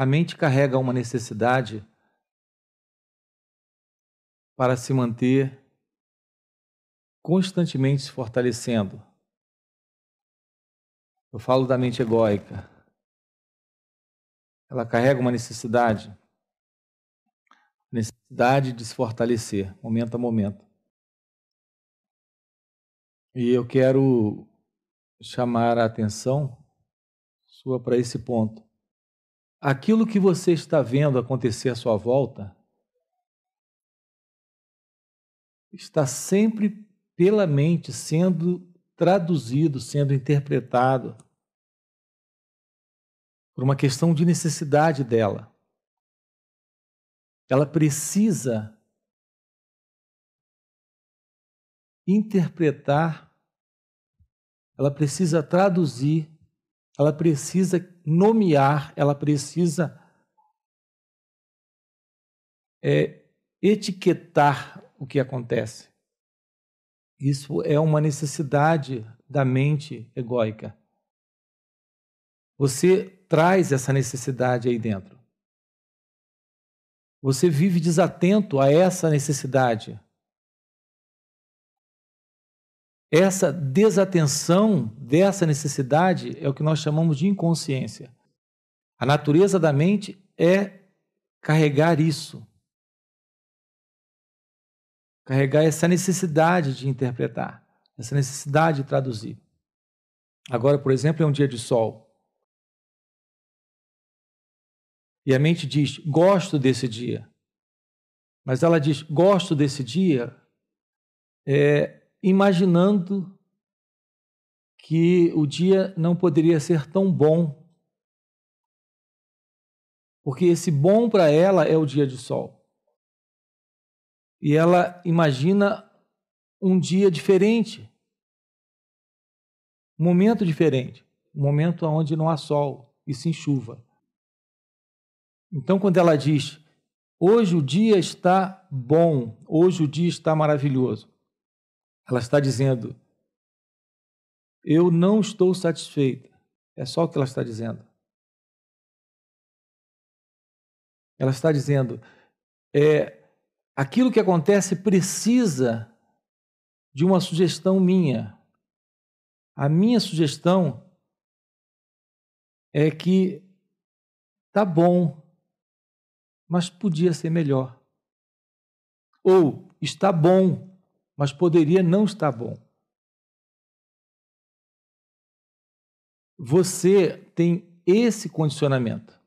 a mente carrega uma necessidade para se manter constantemente se fortalecendo. Eu falo da mente egóica. Ela carrega uma necessidade, necessidade de se fortalecer, momento a momento. E eu quero chamar a atenção sua para esse ponto. Aquilo que você está vendo acontecer à sua volta está sempre pela mente sendo traduzido, sendo interpretado por uma questão de necessidade dela. Ela precisa interpretar, ela precisa traduzir, ela precisa nomear, ela precisa é, etiquetar o que acontece. Isso é uma necessidade da mente egóica. Você traz essa necessidade aí dentro. Você vive desatento a essa necessidade. Essa desatenção dessa necessidade é o que nós chamamos de inconsciência. A natureza da mente é carregar isso carregar essa necessidade de interpretar, essa necessidade de traduzir. Agora, por exemplo, é um dia de sol. E a mente diz: gosto desse dia. Mas ela diz: gosto desse dia, é, imaginando que o dia não poderia ser tão bom. Porque esse bom para ela é o dia de sol e ela imagina um dia diferente, um momento diferente, um momento onde não há sol e sim chuva. Então, quando ela diz, hoje o dia está bom, hoje o dia está maravilhoso, ela está dizendo, eu não estou satisfeita. É só o que ela está dizendo. Ela está dizendo, é, aquilo que acontece precisa de uma sugestão minha. A minha sugestão é que tá bom, mas podia ser melhor. Ou está bom, mas poderia não estar bom. Você tem esse condicionamento.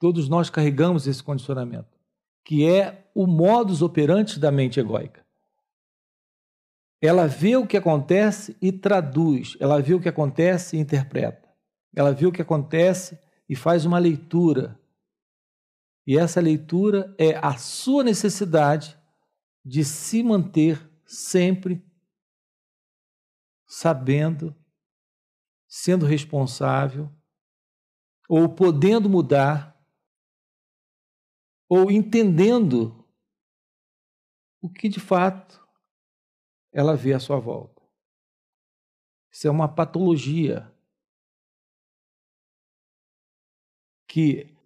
Todos nós carregamos esse condicionamento que é o modus operandi da mente egóica. Ela vê o que acontece e traduz, ela vê o que acontece e interpreta. Ela vê o que acontece e faz uma leitura. E essa leitura é a sua necessidade de se manter sempre sabendo, sendo responsável ou podendo mudar ou entendendo o que de fato ela vê à sua volta. Isso é uma patologia que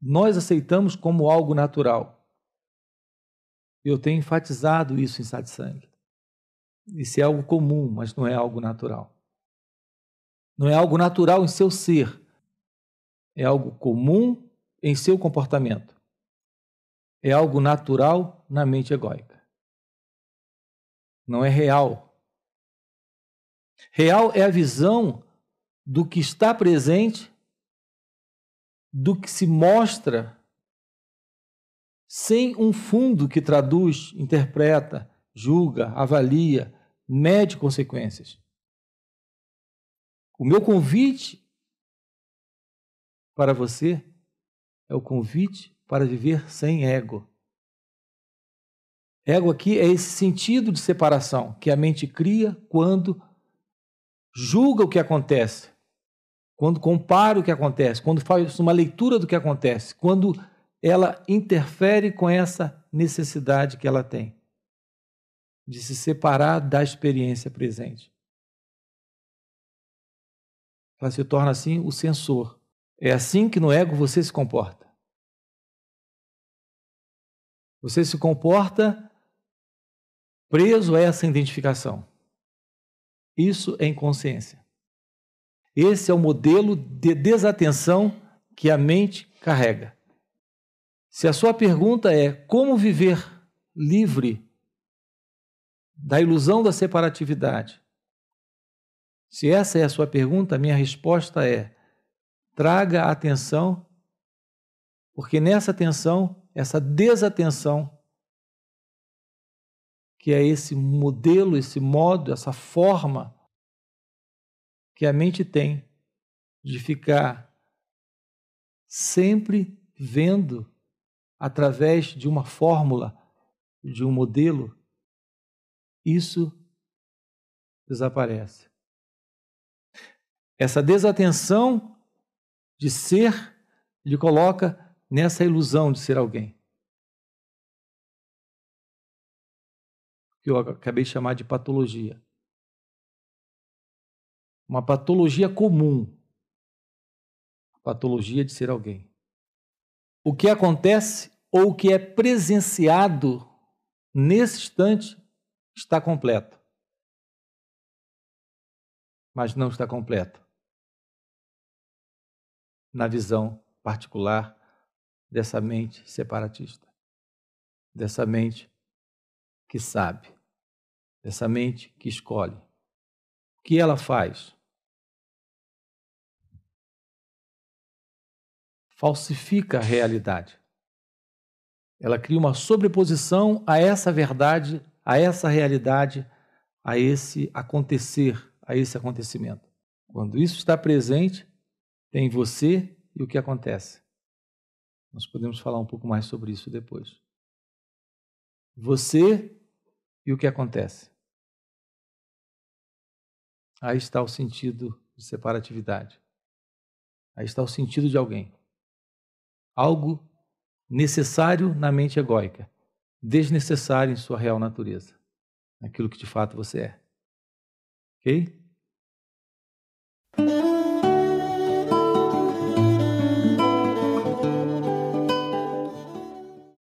nós aceitamos como algo natural. Eu tenho enfatizado isso em satsang. Isso é algo comum, mas não é algo natural. Não é algo natural em seu ser. É algo comum em seu comportamento é algo natural na mente egóica. Não é real. Real é a visão do que está presente, do que se mostra, sem um fundo que traduz, interpreta, julga, avalia, mede consequências. O meu convite para você é o convite para viver sem ego. Ego aqui é esse sentido de separação que a mente cria quando julga o que acontece, quando compara o que acontece, quando faz uma leitura do que acontece, quando ela interfere com essa necessidade que ela tem de se separar da experiência presente. Ela se torna assim o sensor, É assim que no ego você se comporta. Você se comporta preso a essa identificação. Isso é inconsciência. Esse é o modelo de desatenção que a mente carrega. Se a sua pergunta é como viver livre da ilusão da separatividade, se essa é a sua pergunta, minha resposta é: traga atenção, porque nessa atenção, essa desatenção, que é esse modelo, esse modo, essa forma que a mente tem de ficar sempre vendo através de uma fórmula, de um modelo, isso desaparece. Essa desatenção de ser lhe coloca nessa ilusão de ser alguém. Que eu acabei de chamar de patologia. Uma patologia comum. A patologia de ser alguém. O que acontece ou o que é presenciado nesse instante está completo. Mas não está completo. Na visão particular dessa mente separatista, dessa mente que sabe, dessa mente que escolhe. O que ela faz? Falsifica a realidade. Ela cria uma sobreposição a essa verdade, a essa realidade, a esse acontecer, a esse acontecimento. Quando isso está presente, tem você e o que acontece. Nós podemos falar um pouco mais sobre isso depois. Você e o que acontece. Aí está o sentido de separatividade. Aí está o sentido de alguém. Algo necessário na mente egóica, desnecessário em sua real natureza, naquilo que de fato você é. Ok?